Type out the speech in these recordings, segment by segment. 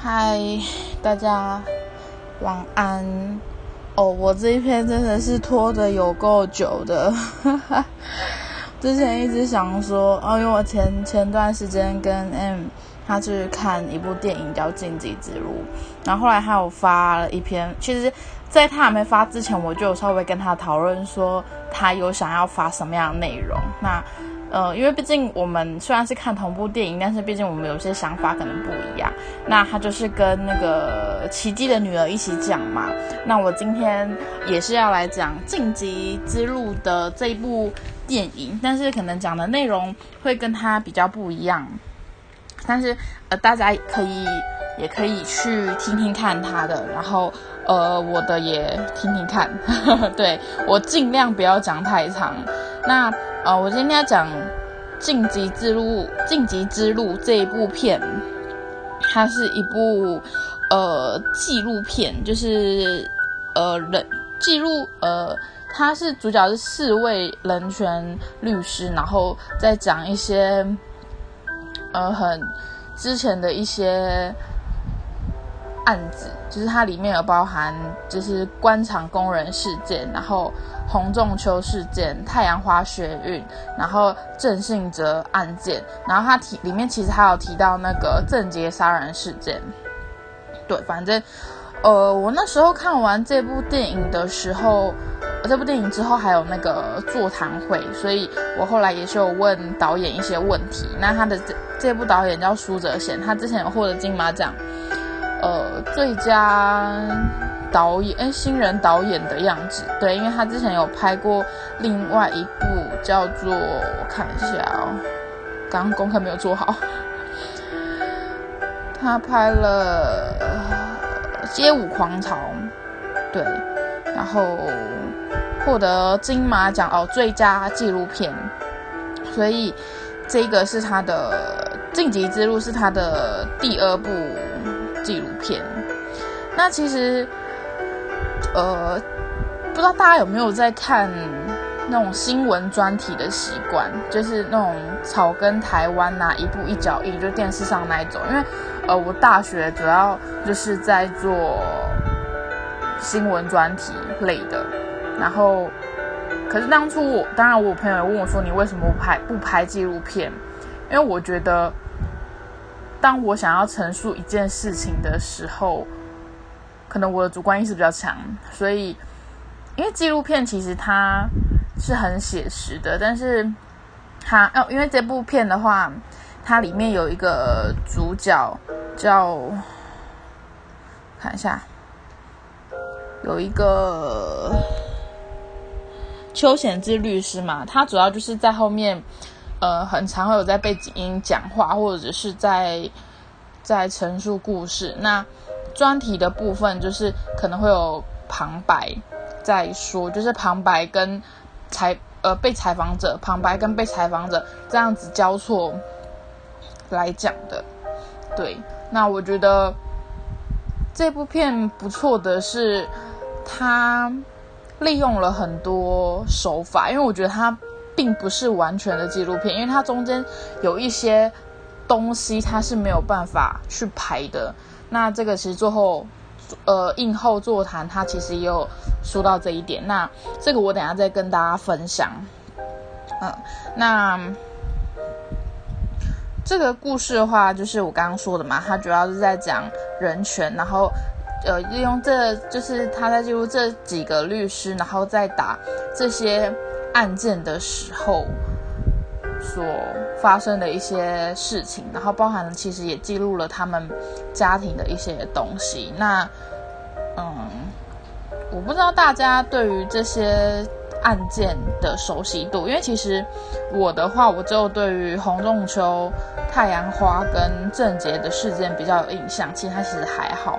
嗨，大家晚安。哦，我这一篇真的是拖的有够久的。之前一直想说，哦，因为我前前段时间跟 M 他去看一部电影叫《禁忌之路》，然后后来他有发了一篇，其实在他还没发之前，我就有稍微跟他讨论说，他有想要发什么样的内容。那呃，因为毕竟我们虽然是看同部电影，但是毕竟我们有些想法可能不一样。那他就是跟那个奇迹的女儿一起讲嘛。那我今天也是要来讲《晋级之路》的这一部电影，但是可能讲的内容会跟他比较不一样。但是呃，大家可以也可以去听听看他的，然后呃，我的也听听看。对我尽量不要讲太长。那呃，我今天要讲《晋级之路》《晋级之路》这一部片，它是一部呃纪录片，就是呃人记录呃，它是主角是四位人权律师，然后再讲一些呃很之前的一些。案子就是它里面有包含，就是官场工人事件，然后洪仲秋事件、太阳花学运，然后郑信哲案件，然后它提里面其实还有提到那个郑捷杀人事件。对，反正呃，我那时候看完这部电影的时候，这部电影之后还有那个座谈会，所以我后来也是有问导演一些问题。那他的这这部导演叫苏哲贤，他之前有获得金马奖。呃，最佳导演哎，新人导演的样子，对，因为他之前有拍过另外一部叫做我看一下哦，刚刚功课没有做好，他拍了《街舞狂潮》，对，然后获得金马奖哦，最佳纪录片，所以这个是他的《晋级之路》是他的第二部。纪录片，那其实，呃，不知道大家有没有在看那种新闻专题的习惯，就是那种草根台湾呐，一步一脚印，就电视上那一种。因为，呃，我大学主要就是在做新闻专题类的，然后，可是当初我，当然我朋友问我说，你为什么不拍不拍纪录片？因为我觉得。当我想要陈述一件事情的时候，可能我的主观意识比较强，所以因为纪录片其实它是很写实的，但是它哦，因为这部片的话，它里面有一个主角叫看一下，有一个邱显志律师嘛，他主要就是在后面。呃，很常会有在背景音讲话，或者是在在陈述故事。那专题的部分就是可能会有旁白在说，就是旁白跟采呃被采访者，旁白跟被采访者这样子交错来讲的。对，那我觉得这部片不错的是，它利用了很多手法，因为我觉得它。并不是完全的纪录片，因为它中间有一些东西它是没有办法去排的。那这个其实最后，呃，映后座谈他其实也有说到这一点。那这个我等下再跟大家分享。嗯，那这个故事的话，就是我刚刚说的嘛，他主要是在讲人权，然后呃，利用这就是他在记录这几个律师，然后再打这些。案件的时候所发生的一些事情，然后包含其实也记录了他们家庭的一些东西。那，嗯，我不知道大家对于这些案件的熟悉度，因为其实我的话，我就对于洪仲秋、太阳花跟郑杰的事件比较有印象。其实他其实还好。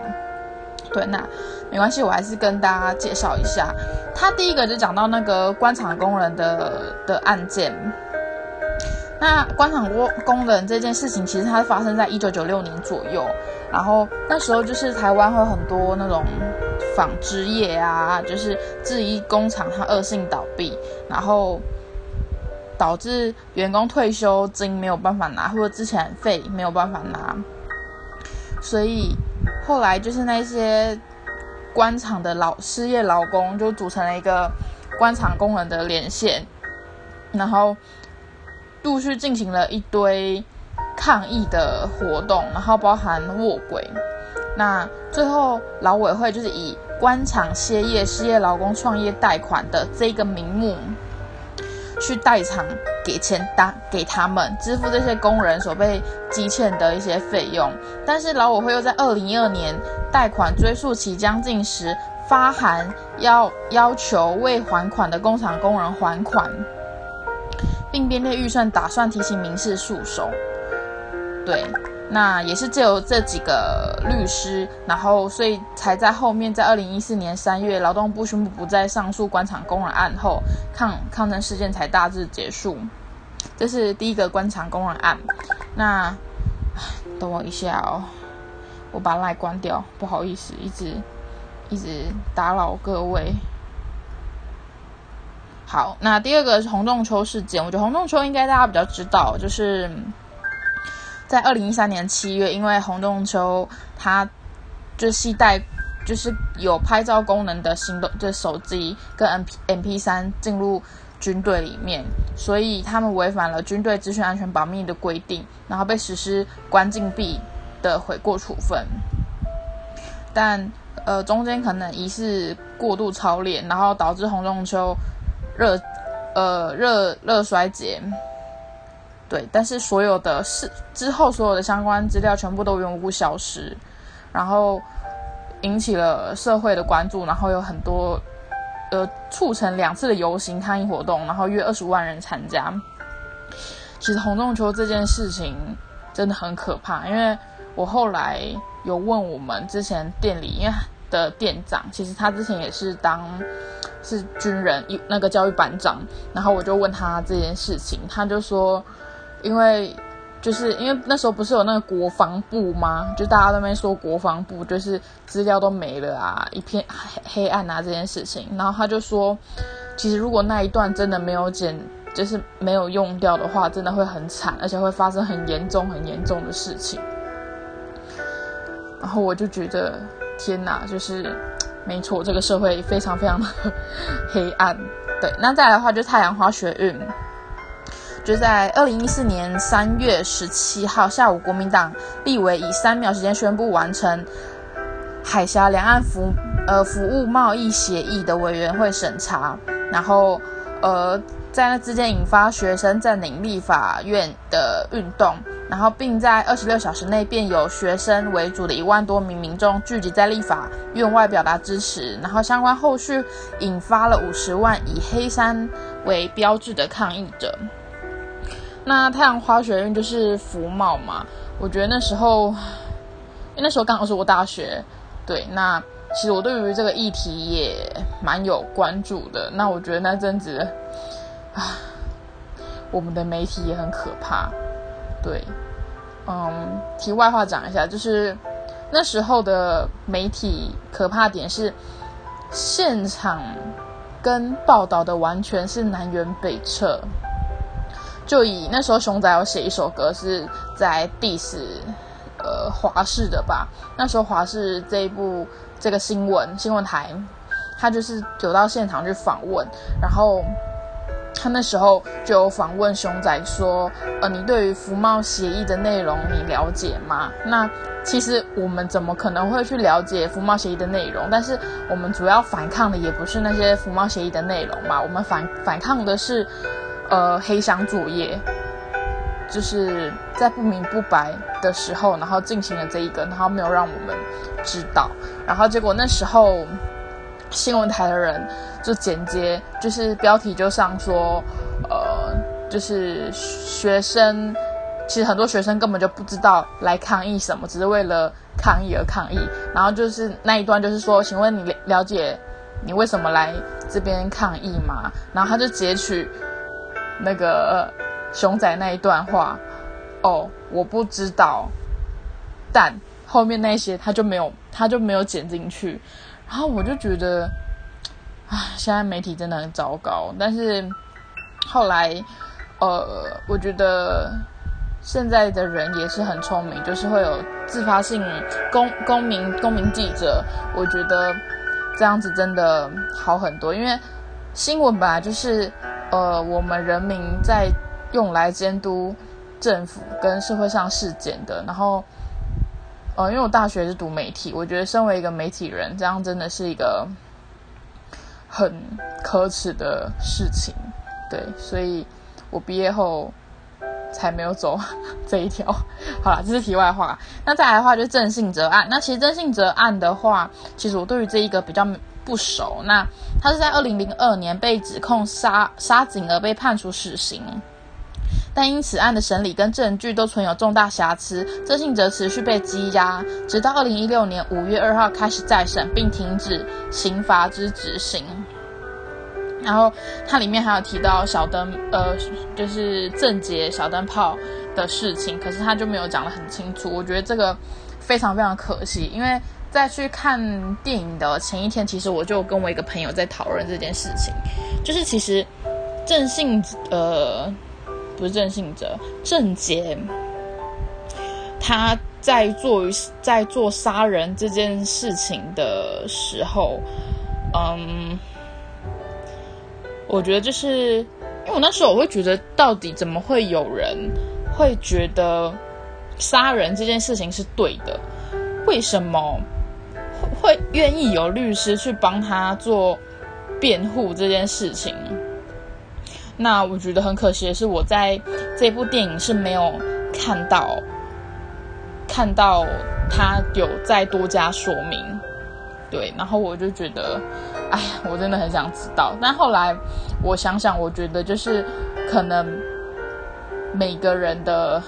对，那没关系，我还是跟大家介绍一下。他第一个就讲到那个官场工人的的案件。那官场工工人这件事情，其实它发生在一九九六年左右。然后那时候就是台湾会很多那种纺织业啊，就是制衣工厂它恶性倒闭，然后导致员工退休金没有办法拿，或者之前费没有办法拿，所以。后来就是那些官场的老失业劳工就组成了一个官场工人的连线，然后陆续进行了一堆抗议的活动，然后包含卧轨。那最后劳委会就是以官场歇业失业劳工创业贷款的这个名目。去代偿给钱打给他们支付这些工人所被积欠的一些费用，但是劳委会又在二零一二年贷款追溯期将近时发函要要求未还款的工厂工人还款，并编列预算打算提起民事诉讼，对。那也是借由这几个律师，然后所以才在后面，在二零一四年三月，劳动部宣布不再上诉官场工人案后，抗抗争事件才大致结束。这是第一个官场工人案。那等我一下哦，我把赖关掉，不好意思，一直一直打扰各位。好，那第二个是洪仲秋事件，我觉得洪仲秋应该大家比较知道，就是。在二零一三年七月，因为洪仲秋他就系带就是有拍照功能的行动的手机跟 M P M P 三进入军队里面，所以他们违反了军队资讯安全保密的规定，然后被实施关禁闭的悔过处分。但呃中间可能疑似过度操练，然后导致洪仲秋热呃热热衰竭。对，但是所有的事之后，所有的相关资料全部都无缘无故消失，然后引起了社会的关注，然后有很多呃促成两次的游行抗议活动，然后约二十万人参加。其实洪仲秋这件事情真的很可怕，因为我后来有问我们之前店里因为的店长，其实他之前也是当是军人，一那个教育班长，然后我就问他这件事情，他就说。因为就是因为那时候不是有那个国防部吗？就大家都没说国防部就是资料都没了啊，一片黑黑暗啊这件事情。然后他就说，其实如果那一段真的没有剪，就是没有用掉的话，真的会很惨，而且会发生很严重、很严重的事情。然后我就觉得天哪，就是没错，这个社会非常非常的黑暗。对，那再来的话就太阳花学运。就在二零一四年三月十七号下午，国民党立委以三秒时间宣布完成海峡两岸服呃服务贸易协议的委员会审查，然后呃在那之间引发学生占领立法院的运动，然后并在二十六小时内便有学生为主的一万多名民众聚集在立法院外表达支持，然后相关后续引发了五十万以黑山为标志的抗议者。那太阳花学运就是福茂嘛，我觉得那时候，因为那时候刚好是我大学，对，那其实我对于这个议题也蛮有关注的。那我觉得那阵子，啊，我们的媒体也很可怕，对，嗯，题外话讲一下，就是那时候的媒体可怕点是，现场跟报道的完全是南辕北辙。就以那时候熊仔有写一首歌是在 diss 呃华视的吧，那时候华视这一部这个新闻新闻台，他就是有到现场去访问，然后他那时候就访问熊仔说，呃，你对于服贸协议的内容你了解吗？那其实我们怎么可能会去了解服贸协议的内容？但是我们主要反抗的也不是那些服贸协议的内容嘛，我们反反抗的是。呃，黑箱作业，就是在不明不白的时候，然后进行了这一个，然后没有让我们知道，然后结果那时候新闻台的人就剪接，就是标题就上说，呃，就是学生，其实很多学生根本就不知道来抗议什么，只是为了抗议而抗议，然后就是那一段就是说，请问你了解你为什么来这边抗议吗？然后他就截取。那个熊仔那一段话，哦，我不知道，但后面那些他就没有，他就没有剪进去，然后我就觉得，啊，现在媒体真的很糟糕。但是后来，呃，我觉得现在的人也是很聪明，就是会有自发性公公民公民记者，我觉得这样子真的好很多，因为新闻本来就是呃我们人民在用来监督政府跟社会上事件的，然后呃因为我大学是读媒体，我觉得身为一个媒体人，这样真的是一个很可耻的事情，对，所以我毕业后。才没有走 这一条，好了，这是题外话。那再来的话就是郑信哲案。那其实郑信哲案的话，其实我对于这一个比较不熟。那他是在二零零二年被指控杀杀警而被判处死刑，但因此案的审理跟证据都存有重大瑕疵，郑信哲持续被羁押，直到二零一六年五月二号开始再审，并停止刑罚之执行。然后它里面还有提到小灯，呃，就是正节小灯泡的事情，可是他就没有讲得很清楚。我觉得这个非常非常可惜，因为在去看电影的前一天，其实我就跟我一个朋友在讨论这件事情，就是其实郑信，呃，不是郑信哲，郑杰，他在做在做杀人这件事情的时候，嗯。我觉得就是，因为我那时候我会觉得，到底怎么会有人会觉得杀人这件事情是对的？为什么会愿意有律师去帮他做辩护这件事情？那我觉得很可惜的是，我在这部电影是没有看到看到他有再多加说明。对，然后我就觉得。哎呀，我真的很想知道。但后来我想想，我觉得就是可能每个人的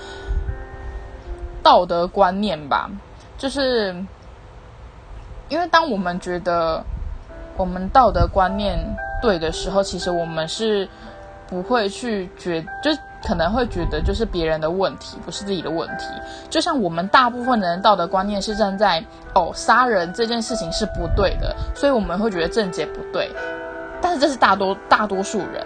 道德观念吧，就是因为当我们觉得我们道德观念对的时候，其实我们是不会去觉就。可能会觉得就是别人的问题，不是自己的问题。就像我们大部分的人道德观念是站在哦杀人这件事情是不对的，所以我们会觉得正解不对。但是这是大多大多数人，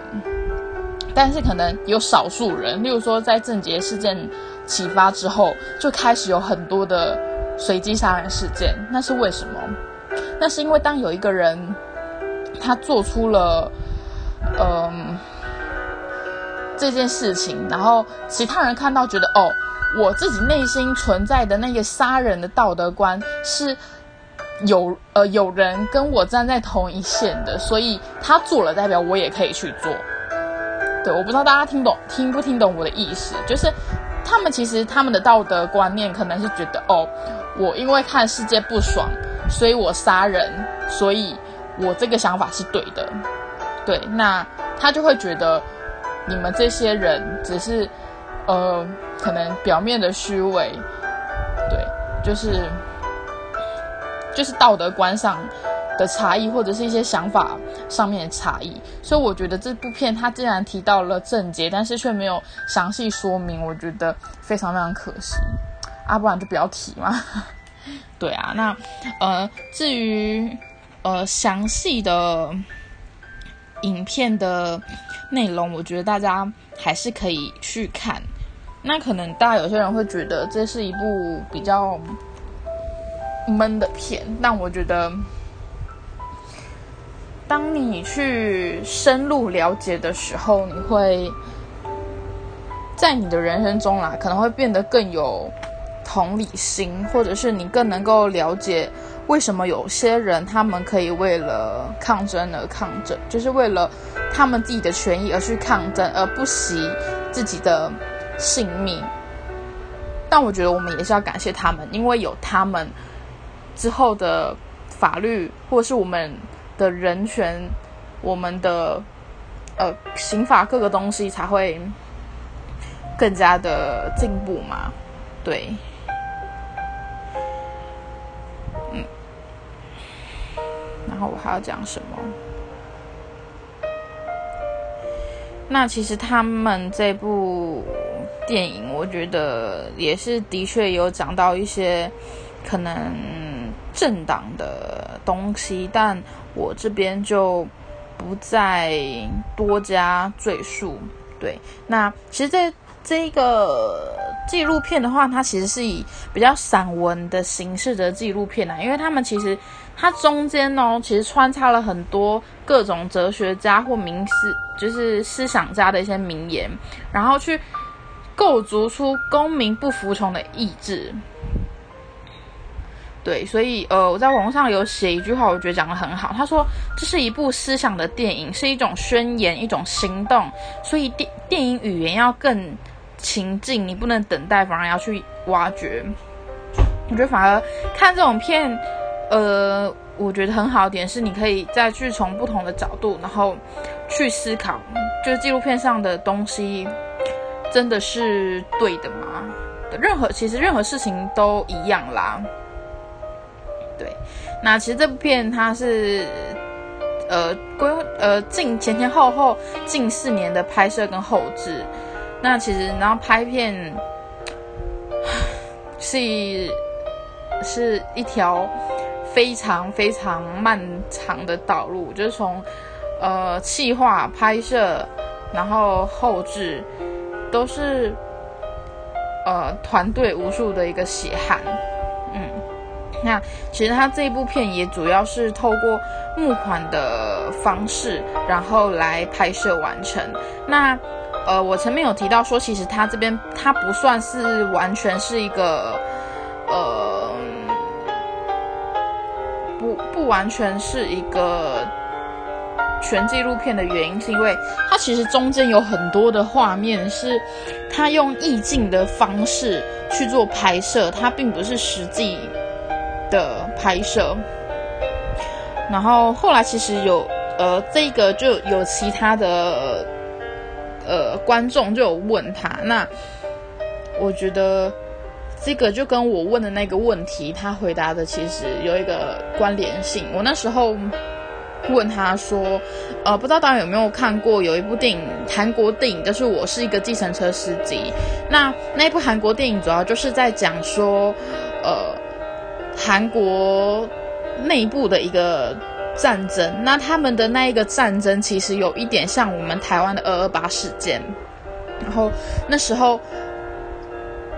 但是可能有少数人，例如说在郑捷事件启发之后，就开始有很多的随机杀人事件。那是为什么？那是因为当有一个人他做出了嗯。这件事情，然后其他人看到觉得哦，我自己内心存在的那个杀人的道德观是有呃有人跟我站在同一线的，所以他做了，代表我也可以去做。对，我不知道大家听懂听不听懂我的意思，就是他们其实他们的道德观念可能是觉得哦，我因为看世界不爽，所以我杀人，所以我这个想法是对的。对，那他就会觉得。你们这些人只是，呃，可能表面的虚伪，对，就是，就是道德观上的差异，或者是一些想法上面的差异。所以我觉得这部片它既然提到了正结，但是却没有详细说明，我觉得非常非常可惜。啊，不然就不要提嘛。对啊，那呃，至于呃详细的影片的。内容我觉得大家还是可以去看，那可能大家有些人会觉得这是一部比较闷的片，但我觉得，当你去深入了解的时候，你会在你的人生中啦，可能会变得更有同理心，或者是你更能够了解。为什么有些人他们可以为了抗争而抗争，就是为了他们自己的权益而去抗争，而不惜自己的性命？但我觉得我们也是要感谢他们，因为有他们之后的法律，或者是我们的人权，我们的呃刑法各个东西才会更加的进步嘛，对。然后我还要讲什么？那其实他们这部电影，我觉得也是的确有讲到一些可能政党的东西，但我这边就不再多加赘述。对，那其实这这个纪录片的话，它其实是以比较散文的形式的纪录片啊，因为他们其实它中间哦，其实穿插了很多各种哲学家或名思，就是思想家的一些名言，然后去构筑出公民不服从的意志。对，所以呃，我在网上有写一句话，我觉得讲的很好。他说，这是一部思想的电影，是一种宣言，一种行动。所以电电影语言要更情境，你不能等待，反而要去挖掘。我觉得反而看这种片，呃，我觉得很好的点是，你可以再去从不同的角度，然后去思考，就是纪录片上的东西真的是对的吗？任何其实任何事情都一样啦。对，那其实这部片它是，呃，规呃近前前后后近四年的拍摄跟后置，那其实然后拍片是 是一条非常非常漫长的道路，就是从呃气化拍摄，然后后置都是呃团队无数的一个血汗。嗯那其实他这部片也主要是透过募款的方式，然后来拍摄完成。那呃，我前面有提到说，其实他这边他不算是完全是一个呃，不不完全是一个全纪录片的原因，是因为它其实中间有很多的画面是他用意境的方式去做拍摄，它并不是实际。的拍摄，然后后来其实有呃，这个就有其他的呃观众就有问他，那我觉得这个就跟我问的那个问题，他回答的其实有一个关联性。我那时候问他说，呃，不知道大家有没有看过有一部电影，韩国电影，就是我是一个计程车司机。那那部韩国电影主要就是在讲说，呃。韩国内部的一个战争，那他们的那一个战争其实有一点像我们台湾的二二八事件。然后那时候，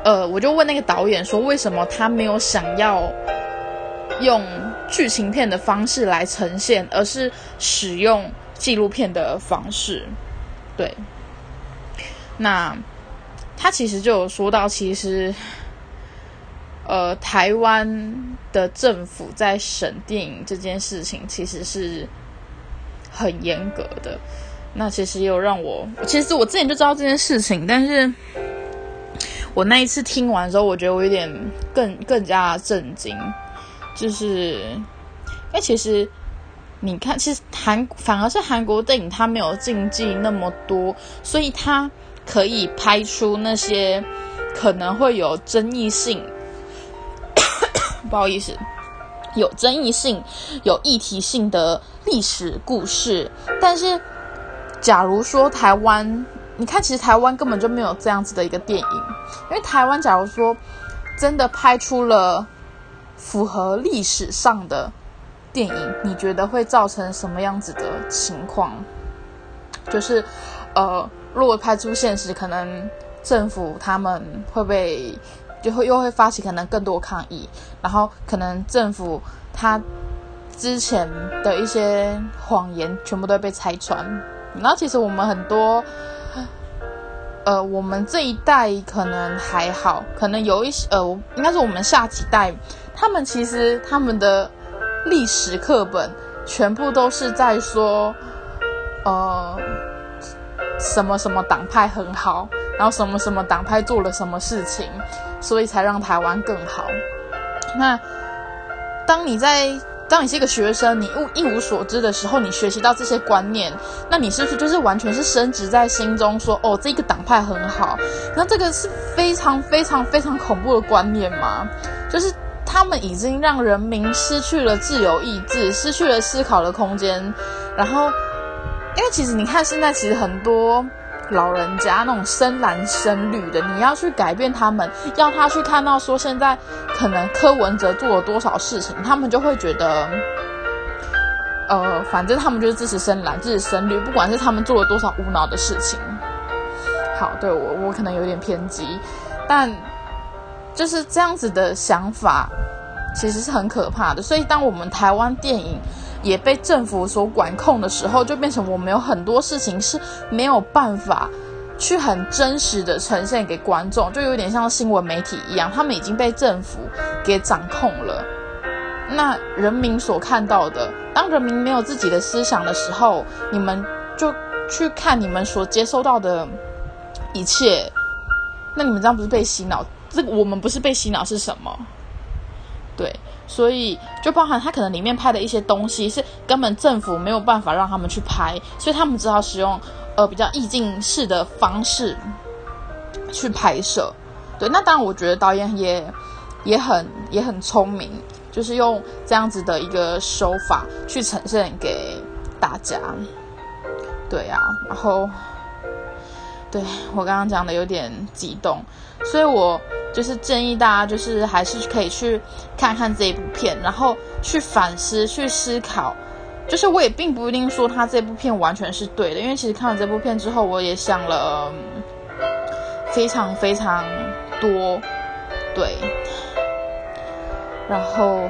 呃，我就问那个导演说，为什么他没有想要用剧情片的方式来呈现，而是使用纪录片的方式？对，那他其实就有说到，其实。呃，台湾的政府在审电影这件事情其实是很严格的。那其实又让我，其实我之前就知道这件事情，但是我那一次听完之后，我觉得我有点更更加震惊。就是，因为，其实你看，其实韩反而是韩国电影，它没有禁忌那么多，所以它可以拍出那些可能会有争议性。不好意思，有争议性、有议题性的历史故事。但是，假如说台湾，你看，其实台湾根本就没有这样子的一个电影。因为台湾，假如说真的拍出了符合历史上的电影，你觉得会造成什么样子的情况？就是，呃，如果拍出现实，可能政府他们会被。就会又会发起可能更多抗议，然后可能政府他之前的一些谎言全部都被拆穿。然后其实我们很多，呃，我们这一代可能还好，可能有一些呃，应该是我们下几代，他们其实他们的历史课本全部都是在说，呃，什么什么党派很好，然后什么什么党派做了什么事情。所以才让台湾更好。那当你在当你是一个学生，你一无所知的时候，你学习到这些观念，那你是不是就是完全是升值在心中，说哦，这个党派很好？那这个是非常非常非常恐怖的观念吗？就是他们已经让人民失去了自由意志，失去了思考的空间。然后，因为其实你看，现在其实很多。老人家那种深蓝深绿的，你要去改变他们，要他去看到说现在可能柯文哲做了多少事情，他们就会觉得，呃，反正他们就是支持深蓝，支持深绿，不管是他们做了多少无脑的事情。好，对我我可能有点偏激，但就是这样子的想法，其实是很可怕的。所以，当我们台湾电影也被政府所管控的时候，就变成我们有很多事情是没有办法去很真实的呈现给观众，就有点像新闻媒体一样，他们已经被政府给掌控了。那人民所看到的，当人民没有自己的思想的时候，你们就去看你们所接收到的一切，那你们这样不是被洗脑？这我们不是被洗脑是什么？对，所以就包含他可能里面拍的一些东西是根本政府没有办法让他们去拍，所以他们只好使用呃比较意境式的方式去拍摄。对，那当然我觉得导演也也很也很聪明。就是用这样子的一个手法去呈现给大家，对呀，然后对我刚刚讲的有点激动，所以我就是建议大家，就是还是可以去看看这一部片，然后去反思、去思考。就是我也并不一定说他这部片完全是对的，因为其实看了这部片之后，我也想了非常非常多，对。然后，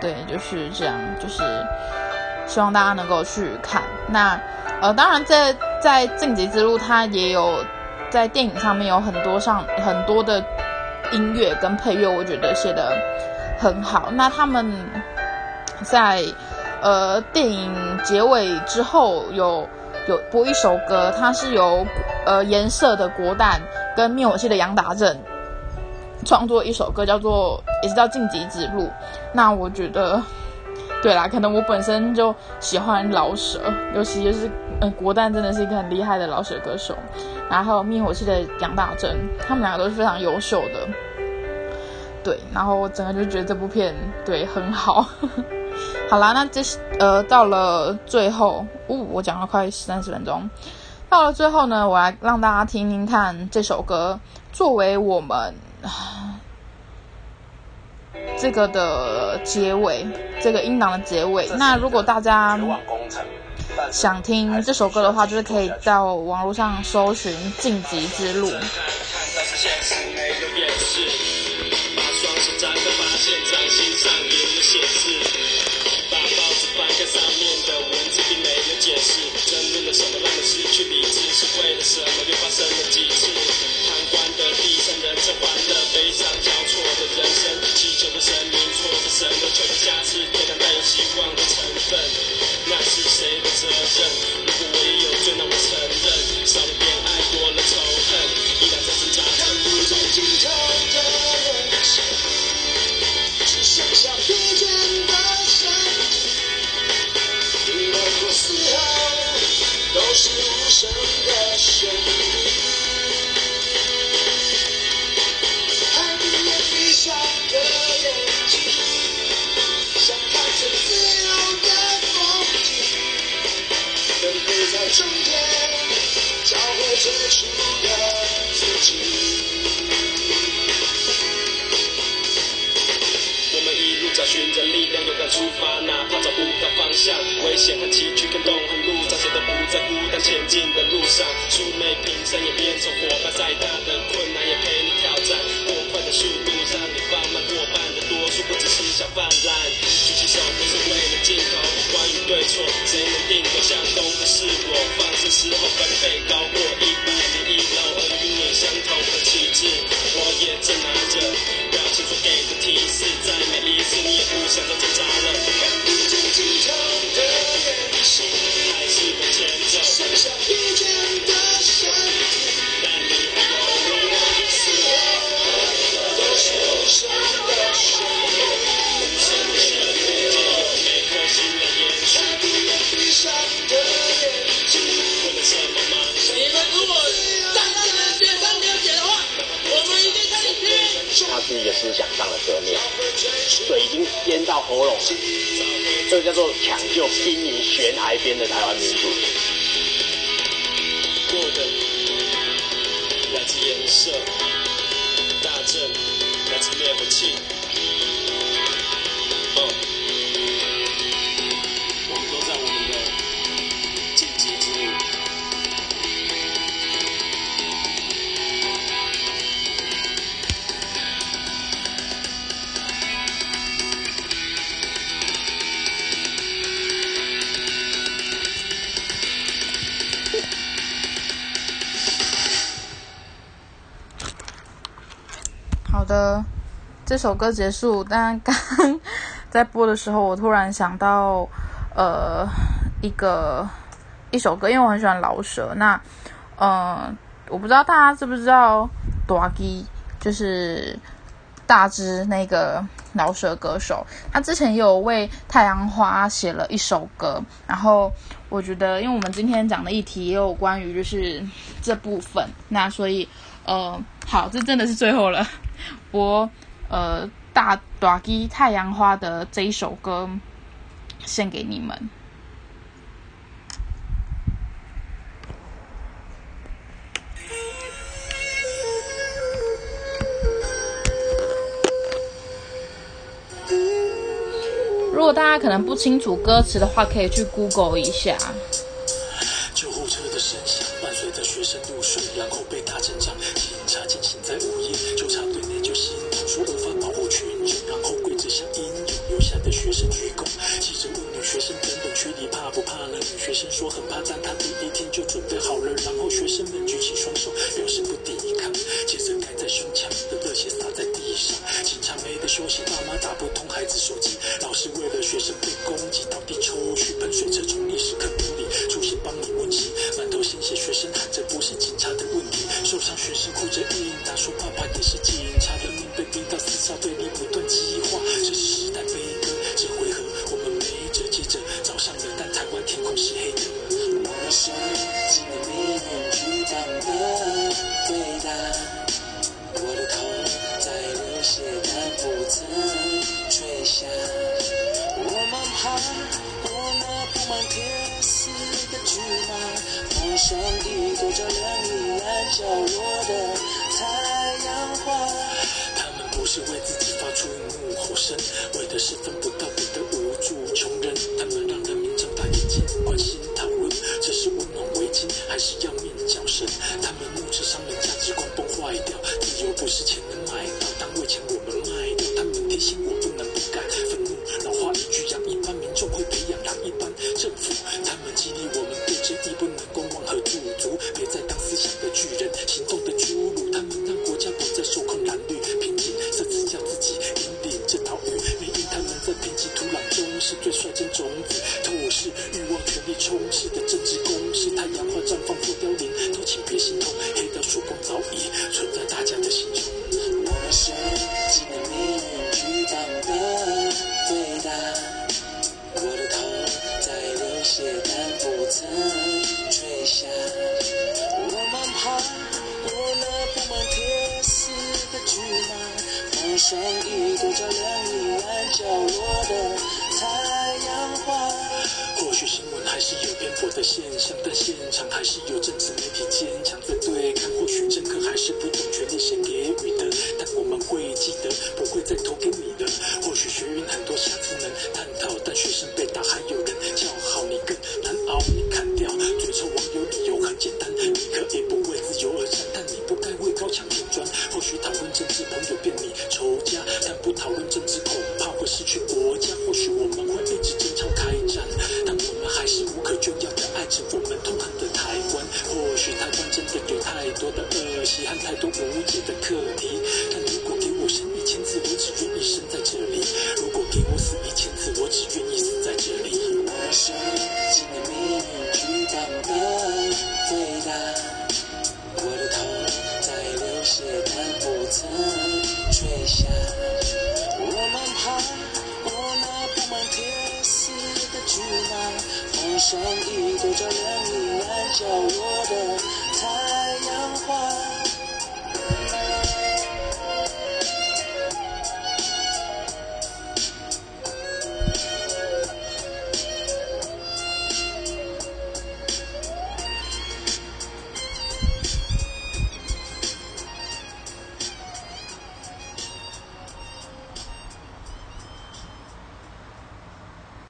对，就是这样，就是希望大家能够去看。那，呃，当然，在在《晋级之路》，它也有在电影上面有很多上很多的音乐跟配乐，我觉得写的很好。那他们在呃电影结尾之后有有播一首歌，它是由呃颜色的国蛋跟灭火器的杨达正。创作一首歌叫做也是叫晋级之路，那我觉得，对啦，可能我本身就喜欢老舍，尤其就是嗯，国蛋真的是一个很厉害的老舍歌手，然后灭火器的杨大珍，他们两个都是非常优秀的，对，然后我整个就觉得这部片对很好，好啦，那这呃到了最后，呜，我讲了快三十分钟，到了最后呢，我来让大家听听看这首歌，作为我们。这个的结尾，这个音档的结尾。那如果大家想听这首歌的话，就是可以到网络上搜寻《晋级之路》。解释。什么让我失去理智？是为了什么？又发生了几次？旁观的、低沉的、这欢乐、悲伤交错的人生，祈求的神明，错的什么？求的下次，天堂带有希望的成分，那是谁的责任？如果我也有罪，那我承认，少了偏爱，多了仇恨，依然在挣扎。看不见尽头的。危险和崎岖跟动和路早谁都不在孤单前进的路上出没平山也变成伙伴再大的困难也陪你挑战过快的速度让你放慢过半的多数不只是想泛滥举起手都是为了镜头关于对错谁能定夺向东的是我放生时候翻倍高过一百零一楼而与你相同的旗帜我也正拿着表情所给的提示再每一次你也不想再挣扎了赶紧紧张喉咙，这个叫做抢救濒临悬崖边的台湾民族。过的蓝色。好的这首歌结束，但刚在播的时候，我突然想到，呃，一个一首歌，因为我很喜欢老舍。那，嗯，我不知道大家知不知道大基，就是大只那个老舍歌手，他之前有为太阳花写了一首歌，然后。我觉得，因为我们今天讲的议题也有关于就是这部分，那所以呃，好，这真的是最后了。我呃大短基太阳花的这一首歌献给你们。如果大家可能不清楚歌词的话，可以去 Google 一下。救护车的声响的学生入睡，然后被打成仗。警察惊醒在午夜，纠察队内就心痛，说无法保护群众，然后跪着向英勇留下的学生鞠躬。记者问女学生等等，学你怕不怕呢？女学生说很怕，但她第一天就准备好了。然后学生们举起双手，表示不抵抗。接着盖在胸腔的热血洒在地上，警察没得休息，爸妈打不通孩子手机。老师为了学生上一朵照亮阴暗角落的太阳花。他们不是为自己发出怒吼声，为的是分不到别的无助穷人。他们让人民睁大眼睛，关心讨论，这是温暖围巾还是要面角声？他们怒斥商人价值观崩坏掉，或许台湾真的有太多的恶习和太多无解的课题，但如果给我生一千次，我只愿意生在这里。如果给我死一千次，我只愿意死在这里。我是纪念命运巨大的伟大，我的头在流血，但不曾坠下。我们爬过那布满铁丝的巨马，放上一朵照亮你角落的太阳花。